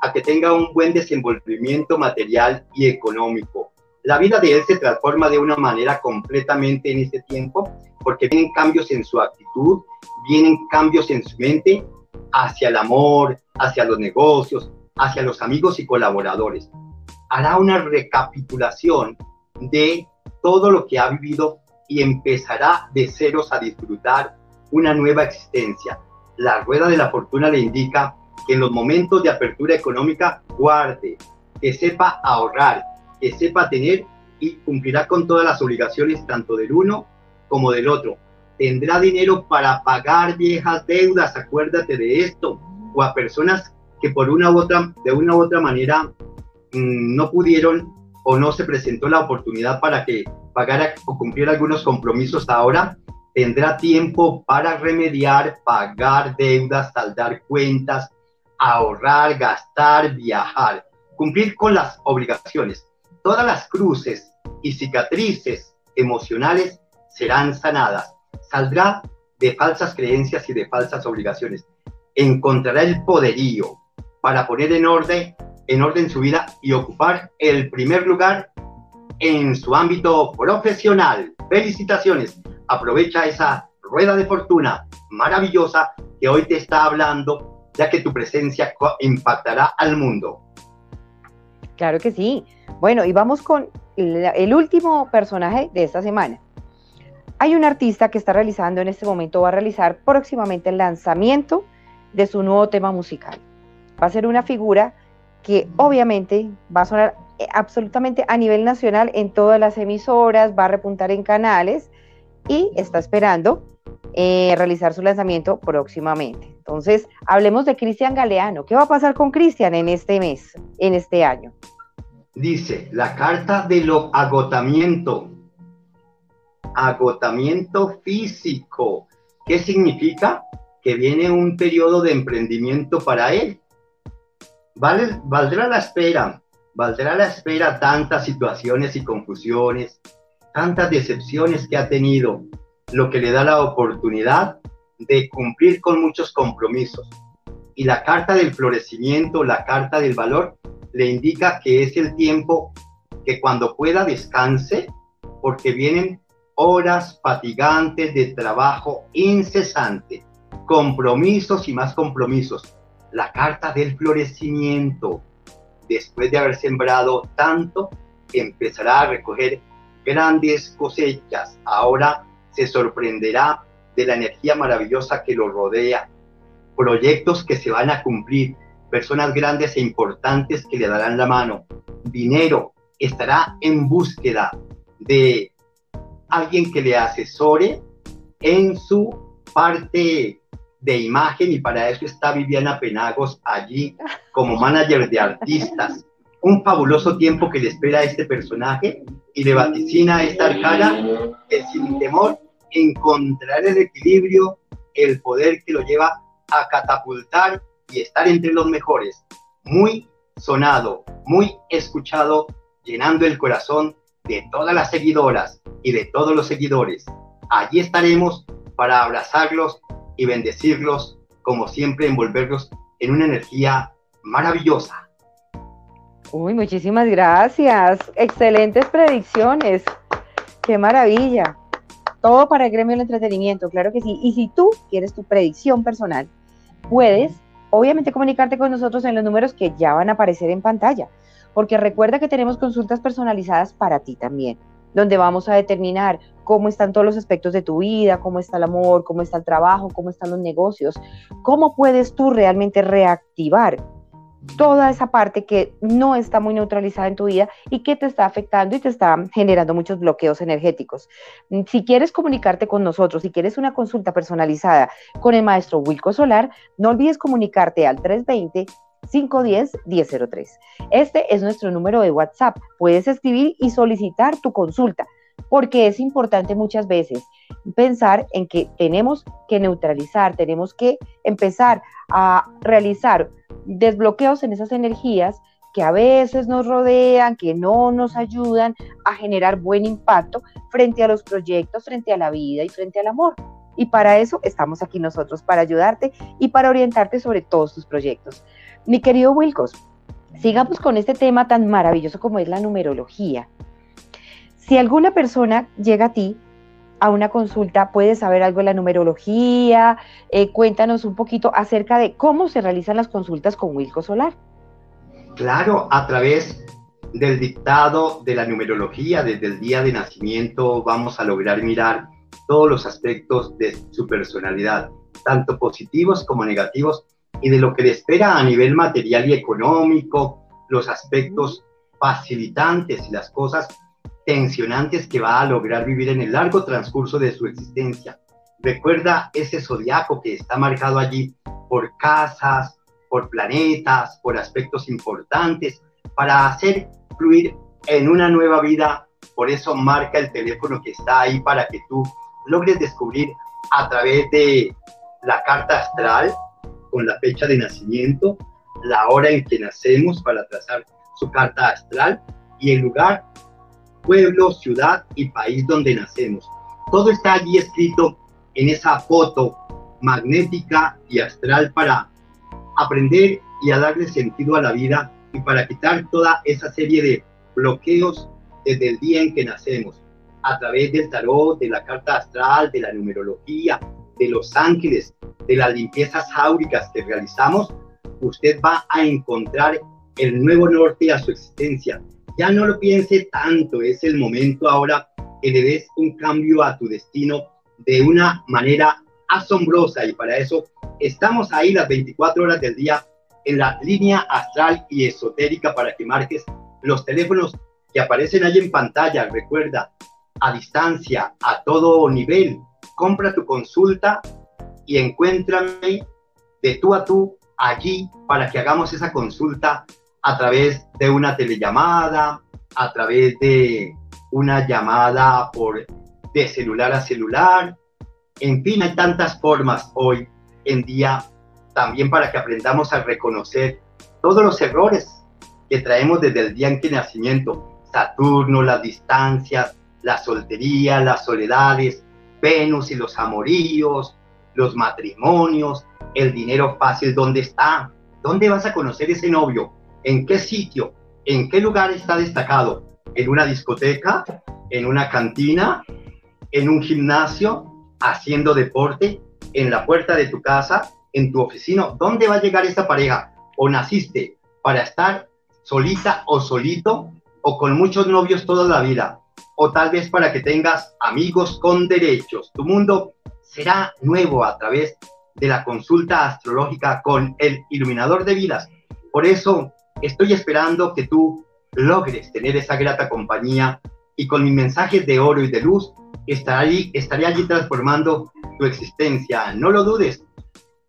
a que tenga un buen desenvolvimiento material y económico. La vida de él se transforma de una manera completamente en este tiempo porque vienen cambios en su actitud, vienen cambios en su mente hacia el amor, hacia los negocios, hacia los amigos y colaboradores. Hará una recapitulación de todo lo que ha vivido y empezará de ceros a disfrutar una nueva existencia. La rueda de la fortuna le indica que en los momentos de apertura económica guarde, que sepa ahorrar, que sepa tener y cumplirá con todas las obligaciones tanto del uno como del otro. Tendrá dinero para pagar viejas deudas, acuérdate de esto, o a personas que por una u otra, de una u otra manera mm, no pudieron o no se presentó la oportunidad para que pagara o cumpliera algunos compromisos ahora, tendrá tiempo para remediar, pagar deudas, saldar cuentas, ahorrar, gastar, viajar, cumplir con las obligaciones. Todas las cruces y cicatrices emocionales serán sanadas. Saldrá de falsas creencias y de falsas obligaciones. Encontrará el poderío para poner en orden, en orden su vida y ocupar el primer lugar en su ámbito profesional. Felicitaciones. Aprovecha esa rueda de fortuna maravillosa que hoy te está hablando, ya que tu presencia impactará al mundo. Claro que sí. Bueno, y vamos con el último personaje de esta semana. Hay un artista que está realizando en este momento, va a realizar próximamente el lanzamiento de su nuevo tema musical. Va a ser una figura que obviamente va a sonar eh, absolutamente a nivel nacional en todas las emisoras, va a repuntar en canales y está esperando eh, realizar su lanzamiento próximamente. Entonces, hablemos de Cristian Galeano. ¿Qué va a pasar con Cristian en este mes, en este año? Dice, la carta de lo agotamiento agotamiento físico. ¿Qué significa? Que viene un periodo de emprendimiento para él. Valdrá la espera, valdrá la espera tantas situaciones y confusiones, tantas decepciones que ha tenido, lo que le da la oportunidad de cumplir con muchos compromisos. Y la carta del florecimiento, la carta del valor, le indica que es el tiempo que cuando pueda descanse, porque vienen horas fatigantes de trabajo incesante, compromisos y más compromisos. La carta del florecimiento, después de haber sembrado tanto, empezará a recoger grandes cosechas. Ahora se sorprenderá de la energía maravillosa que lo rodea, proyectos que se van a cumplir, personas grandes e importantes que le darán la mano, dinero, estará en búsqueda de alguien que le asesore en su parte de imagen y para eso está Viviana Penagos allí como manager de artistas. Un fabuloso tiempo que le espera a este personaje y le vaticina a esta arcana que sin temor encontrará el equilibrio, el poder que lo lleva a catapultar y estar entre los mejores. Muy sonado, muy escuchado, llenando el corazón de todas las seguidoras y de todos los seguidores. Allí estaremos para abrazarlos y bendecirlos, como siempre, envolverlos en una energía maravillosa. Uy, muchísimas gracias. Excelentes predicciones. Qué maravilla. Todo para el gremio del entretenimiento, claro que sí. Y si tú quieres tu predicción personal, puedes obviamente comunicarte con nosotros en los números que ya van a aparecer en pantalla porque recuerda que tenemos consultas personalizadas para ti también, donde vamos a determinar cómo están todos los aspectos de tu vida, cómo está el amor, cómo está el trabajo, cómo están los negocios, cómo puedes tú realmente reactivar toda esa parte que no está muy neutralizada en tu vida y que te está afectando y te está generando muchos bloqueos energéticos. Si quieres comunicarte con nosotros, si quieres una consulta personalizada con el maestro Wilco Solar, no olvides comunicarte al 320 510-1003. Este es nuestro número de WhatsApp. Puedes escribir y solicitar tu consulta. Porque es importante muchas veces pensar en que tenemos que neutralizar, tenemos que empezar a realizar desbloqueos en esas energías que a veces nos rodean, que no nos ayudan a generar buen impacto frente a los proyectos, frente a la vida y frente al amor. Y para eso estamos aquí nosotros, para ayudarte y para orientarte sobre todos tus proyectos. Mi querido Wilcos, sigamos con este tema tan maravilloso como es la numerología. Si alguna persona llega a ti a una consulta, puedes saber algo de la numerología, eh, cuéntanos un poquito acerca de cómo se realizan las consultas con Wilco Solar. Claro, a través del dictado de la numerología, desde el día de nacimiento, vamos a lograr mirar todos los aspectos de su personalidad, tanto positivos como negativos, y de lo que le espera a nivel material y económico, los aspectos facilitantes y las cosas tensionantes que va a lograr vivir en el largo transcurso de su existencia. Recuerda ese zodiaco que está marcado allí por casas, por planetas, por aspectos importantes, para hacer fluir en una nueva vida. Por eso marca el teléfono que está ahí para que tú logres descubrir a través de la carta astral, con la fecha de nacimiento, la hora en que nacemos para trazar su carta astral y el lugar pueblo, ciudad y país donde nacemos. Todo está allí escrito en esa foto magnética y astral para aprender y a darle sentido a la vida y para quitar toda esa serie de bloqueos desde el día en que nacemos, a través del tarot, de la carta astral, de la numerología, de los ángeles, de las limpiezas áuricas que realizamos, usted va a encontrar el nuevo norte a su existencia ya no lo piense tanto, es el momento ahora que le un cambio a tu destino de una manera asombrosa y para eso estamos ahí las 24 horas del día en la línea astral y esotérica para que marques los teléfonos que aparecen ahí en pantalla. Recuerda, a distancia, a todo nivel, compra tu consulta y encuéntrame de tú a tú allí para que hagamos esa consulta a través de una telellamada, a través de una llamada por de celular a celular. En fin, hay tantas formas hoy en día también para que aprendamos a reconocer todos los errores que traemos desde el día en que nacimiento. Saturno, las distancias, la soltería, las soledades, Venus y los amoríos, los matrimonios, el dinero fácil, ¿dónde está? ¿Dónde vas a conocer ese novio? En qué sitio, en qué lugar está destacado, en una discoteca, en una cantina, en un gimnasio, haciendo deporte, en la puerta de tu casa, en tu oficina. ¿Dónde va a llegar esta pareja? ¿O naciste para estar solita o solito o con muchos novios toda la vida? O tal vez para que tengas amigos con derechos. Tu mundo será nuevo a través de la consulta astrológica con el iluminador de vidas. Por eso Estoy esperando que tú logres tener esa grata compañía y con mis mensajes de oro y de luz estaré, estaré allí transformando tu existencia. No lo dudes.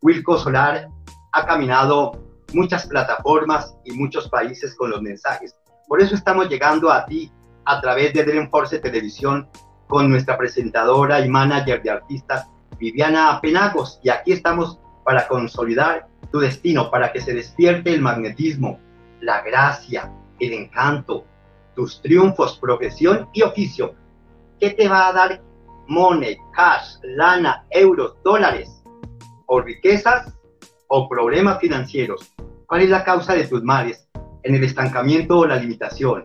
Wilco Solar ha caminado muchas plataformas y muchos países con los mensajes. Por eso estamos llegando a ti a través de Dream Force Televisión con nuestra presentadora y manager de artistas Viviana Penagos. Y aquí estamos para consolidar tu destino, para que se despierte el magnetismo, la gracia, el encanto, tus triunfos, profesión y oficio. ¿Qué te va a dar money, cash, lana, euros, dólares? ¿O riquezas o problemas financieros? ¿Cuál es la causa de tus males? ¿En el estancamiento o la limitación?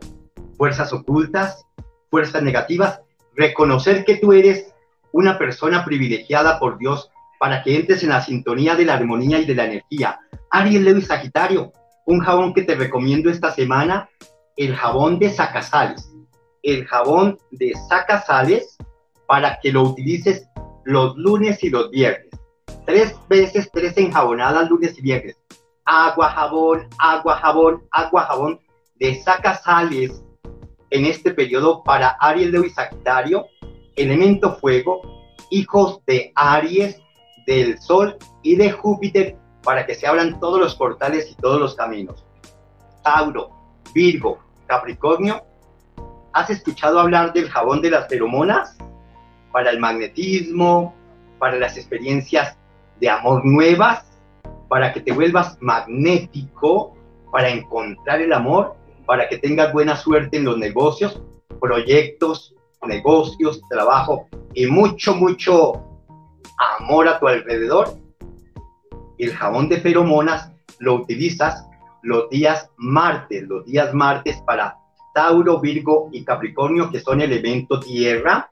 ¿Fuerzas ocultas? ¿Fuerzas negativas? Reconocer que tú eres una persona privilegiada por Dios para que entres en la sintonía de la armonía y de la energía. Aries, Leo y Sagitario, un jabón que te recomiendo esta semana, el jabón de sacasales. El jabón de sacasales para que lo utilices los lunes y los viernes. Tres veces, tres enjabonadas lunes y viernes. Agua, jabón, agua, jabón, agua, jabón de sacasales en este periodo para Aries, y Sagitario, elemento fuego, hijos de Aries, del Sol y de Júpiter para que se abran todos los portales y todos los caminos. Tauro, Virgo, Capricornio, ¿Has escuchado hablar del jabón de las feromonas? Para el magnetismo, para las experiencias de amor nuevas, para que te vuelvas magnético, para encontrar el amor, para que tengas buena suerte en los negocios, proyectos, negocios, trabajo y mucho, mucho amor a tu alrededor. El jabón de feromonas lo utilizas los días martes, los días martes para Tauro, Virgo y Capricornio, que son elementos tierra,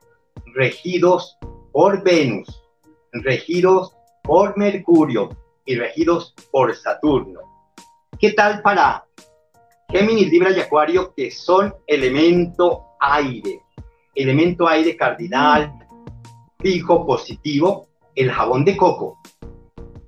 regidos por Venus, regidos por Mercurio y regidos por Saturno. ¿Qué tal para Géminis, Libra y Acuario, que son elemento aire? Elemento aire cardinal, fijo, positivo, el jabón de coco.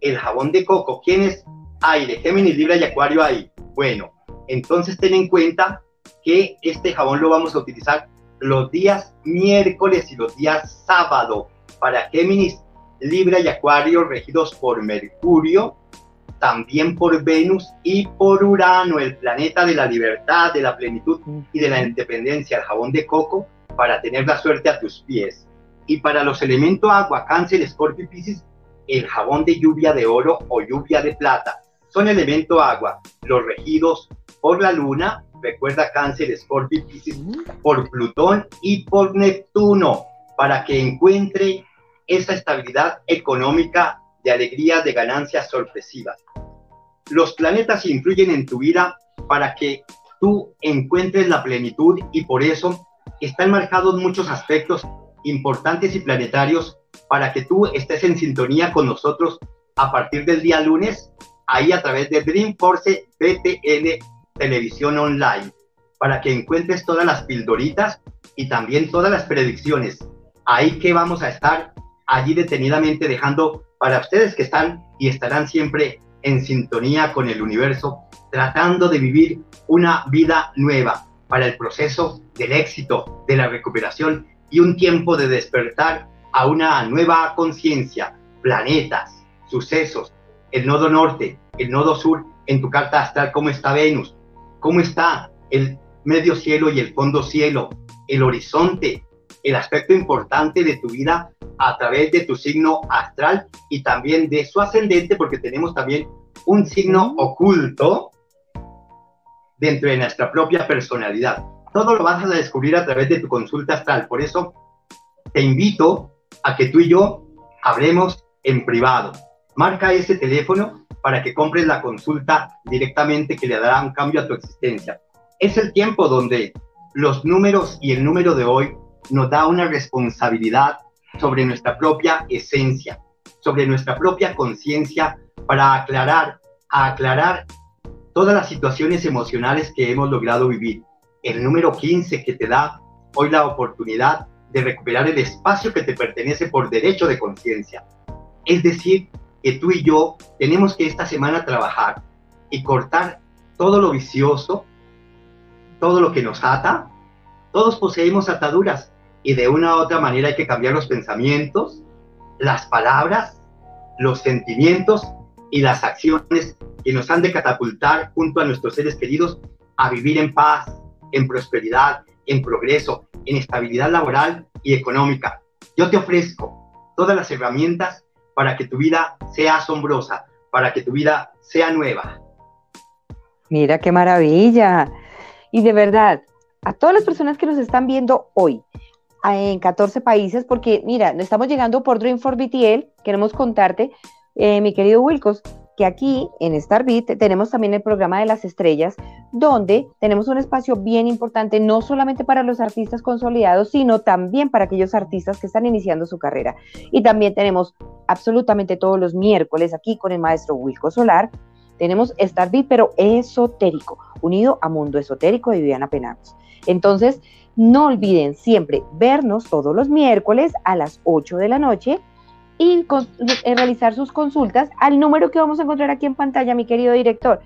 El jabón de coco, ¿quién es aire? Géminis, Libra y Acuario ahí. Bueno, entonces ten en cuenta que este jabón lo vamos a utilizar los días miércoles y los días sábado para Géminis, Libra y Acuario regidos por Mercurio, también por Venus y por Urano, el planeta de la libertad, de la plenitud y de la independencia, el jabón de coco, para tener la suerte a tus pies. Y para los elementos agua, cáncer, escorpio y piscis, el jabón de lluvia de oro o lluvia de plata. Son elemento agua, los regidos por la luna, recuerda cáncer, escorpio piscis, por Plutón y por Neptuno, para que encuentre esa estabilidad económica de alegrías, de ganancias sorpresivas. Los planetas influyen en tu vida para que tú encuentres la plenitud y por eso están marcados muchos aspectos importantes y planetarios para que tú estés en sintonía con nosotros a partir del día lunes, ahí a través de Dreamforce BTN Televisión Online, para que encuentres todas las pildoritas y también todas las predicciones. Ahí que vamos a estar allí detenidamente dejando para ustedes que están y estarán siempre en sintonía con el universo, tratando de vivir una vida nueva para el proceso del éxito, de la recuperación y un tiempo de despertar a una nueva conciencia, planetas, sucesos, el nodo norte, el nodo sur, en tu carta astral, cómo está Venus, cómo está el medio cielo y el fondo cielo, el horizonte, el aspecto importante de tu vida a través de tu signo astral y también de su ascendente, porque tenemos también un signo oculto dentro de nuestra propia personalidad. Todo lo vas a descubrir a través de tu consulta astral. Por eso te invito a que tú y yo hablemos en privado. Marca ese teléfono para que compres la consulta directamente que le dará un cambio a tu existencia. Es el tiempo donde los números y el número de hoy nos da una responsabilidad sobre nuestra propia esencia, sobre nuestra propia conciencia para aclarar, aclarar todas las situaciones emocionales que hemos logrado vivir. El número 15 que te da hoy la oportunidad de recuperar el espacio que te pertenece por derecho de conciencia. Es decir, que tú y yo tenemos que esta semana trabajar y cortar todo lo vicioso, todo lo que nos ata. Todos poseemos ataduras y de una u otra manera hay que cambiar los pensamientos, las palabras, los sentimientos y las acciones que nos han de catapultar junto a nuestros seres queridos a vivir en paz, en prosperidad, en progreso, en estabilidad laboral y económica. Yo te ofrezco todas las herramientas para que tu vida sea asombrosa, para que tu vida sea nueva. Mira qué maravilla. Y de verdad, a todas las personas que nos están viendo hoy, en 14 países, porque mira, estamos llegando por Dream for BTL, queremos contarte, eh, mi querido Wilcos, que aquí en Starbit tenemos también el programa de las estrellas, donde tenemos un espacio bien importante, no solamente para los artistas consolidados, sino también para aquellos artistas que están iniciando su carrera. Y también tenemos absolutamente todos los miércoles aquí con el maestro Wilco Solar, tenemos Starbit, pero esotérico, unido a Mundo Esotérico de Viviana Penagos. Entonces, no olviden siempre vernos todos los miércoles a las 8 de la noche y eh, realizar sus consultas al número que vamos a encontrar aquí en pantalla, mi querido director.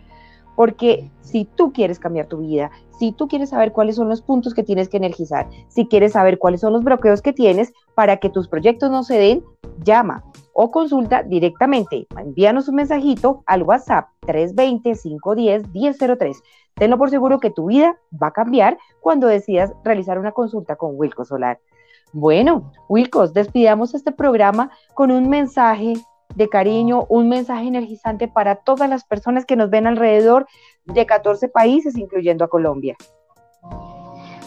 Porque si tú quieres cambiar tu vida, si tú quieres saber cuáles son los puntos que tienes que energizar, si quieres saber cuáles son los bloqueos que tienes, Para que tus proyectos no se den, llama o consulta directamente. Envíanos un mensajito al WhatsApp 320-510-1003. Tenlo por seguro que tu vida va a cambiar cuando decidas realizar una consulta con Wilco Solar. Bueno, Wilcos, despidamos este programa con un mensaje de cariño, un mensaje energizante para todas las personas que nos ven alrededor de 14 países, incluyendo a Colombia.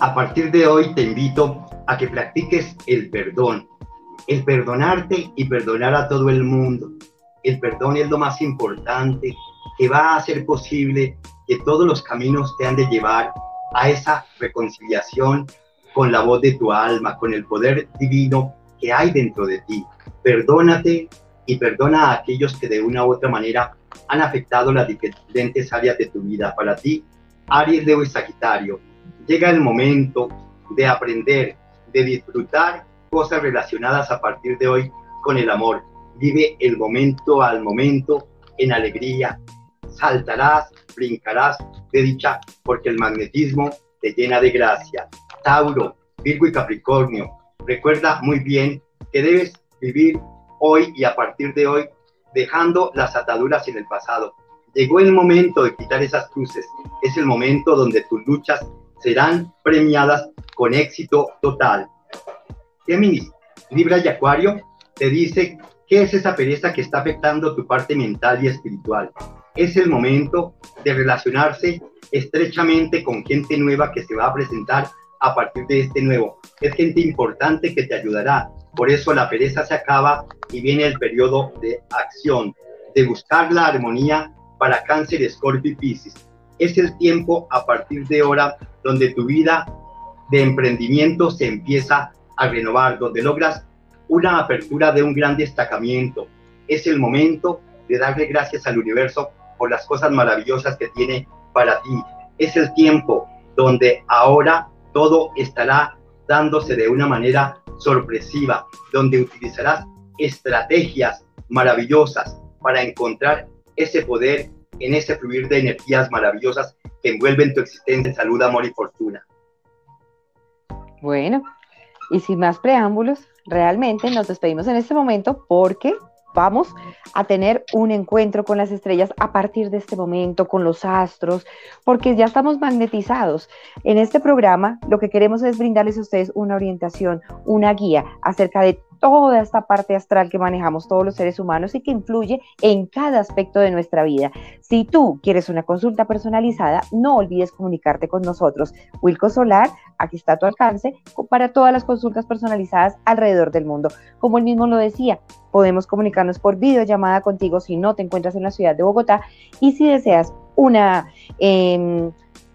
A partir de hoy te invito a que practiques el perdón, el perdonarte y perdonar a todo el mundo. El perdón es lo más importante que va a hacer posible que todos los caminos te han de llevar a esa reconciliación con la voz de tu alma, con el poder divino que hay dentro de ti. Perdónate y perdona a aquellos que de una u otra manera han afectado las diferentes áreas de tu vida. Para ti, Aries, Leo y Sagitario, llega el momento de aprender, de disfrutar cosas relacionadas a partir de hoy con el amor. Vive el momento al momento en alegría. Saltarás, brincarás de dicha porque el magnetismo te llena de gracia. Tauro, Virgo y Capricornio, recuerda muy bien que debes vivir hoy y a partir de hoy dejando las ataduras en el pasado. Llegó el momento de quitar esas cruces. Es el momento donde tus luchas serán premiadas con éxito total. Géminis, Libra y Acuario te dice qué es esa pereza que está afectando tu parte mental y espiritual. Es el momento de relacionarse estrechamente con gente nueva que se va a presentar a partir de este nuevo. Es gente importante que te ayudará. Por eso la pereza se acaba y viene el periodo de acción, de buscar la armonía para cáncer, escorpio y piscis. Es el tiempo a partir de ahora donde tu vida de emprendimiento se empieza a renovar, donde logras una apertura de un gran destacamiento. Es el momento de darle gracias al universo por las cosas maravillosas que tiene para ti. Es el tiempo donde ahora todo estará dándose de una manera sorpresiva, donde utilizarás estrategias maravillosas para encontrar ese poder en ese fluir de energías maravillosas que envuelven tu existencia, salud, amor y fortuna. Bueno, y sin más preámbulos, realmente nos despedimos en este momento porque vamos a tener un encuentro con las estrellas a partir de este momento, con los astros, porque ya estamos magnetizados. En este programa lo que queremos es brindarles a ustedes una orientación, una guía acerca de toda esta parte astral que manejamos todos los seres humanos y que influye en cada aspecto de nuestra vida. Si tú quieres una consulta personalizada, no olvides comunicarte con nosotros. Wilco Solar, aquí está a tu alcance para todas las consultas personalizadas alrededor del mundo. Como él mismo lo decía, podemos comunicarnos por videollamada contigo si no te encuentras en la ciudad de Bogotá y si deseas una, em,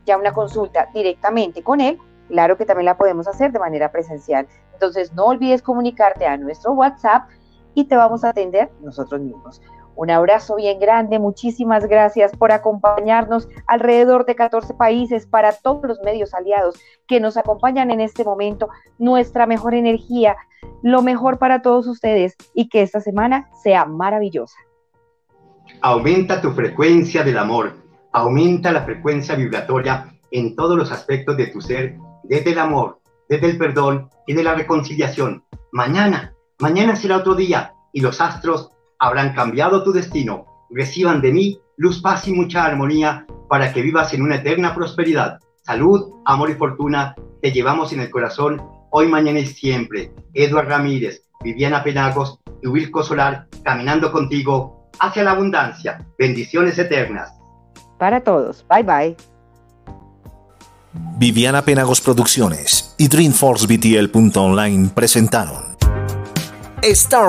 ya una consulta directamente con él, claro que también la podemos hacer de manera presencial. Entonces, no olvides comunicarte a nuestro WhatsApp y te vamos a atender nosotros mismos. Un abrazo bien grande, muchísimas gracias por acompañarnos alrededor de 14 países para todos los medios aliados que nos acompañan en este momento, nuestra mejor energía, lo mejor para todos ustedes y que esta semana sea maravillosa. Aumenta tu frecuencia del amor, aumenta la frecuencia vibratoria en todos los aspectos de tu ser, desde el amor, desde el perdón y de la reconciliación. Mañana, mañana será otro día y los astros habrán cambiado tu destino. Reciban de mí luz, paz y mucha armonía para que vivas en una eterna prosperidad. Salud, amor y fortuna te llevamos en el corazón hoy, mañana y siempre. Eduard Ramírez, Viviana Penagos y Wilco Solar caminando contigo hacia la abundancia. Bendiciones eternas. Para todos. Bye bye. Viviana Penagos Producciones y DreamForceBTL.online presentaron Star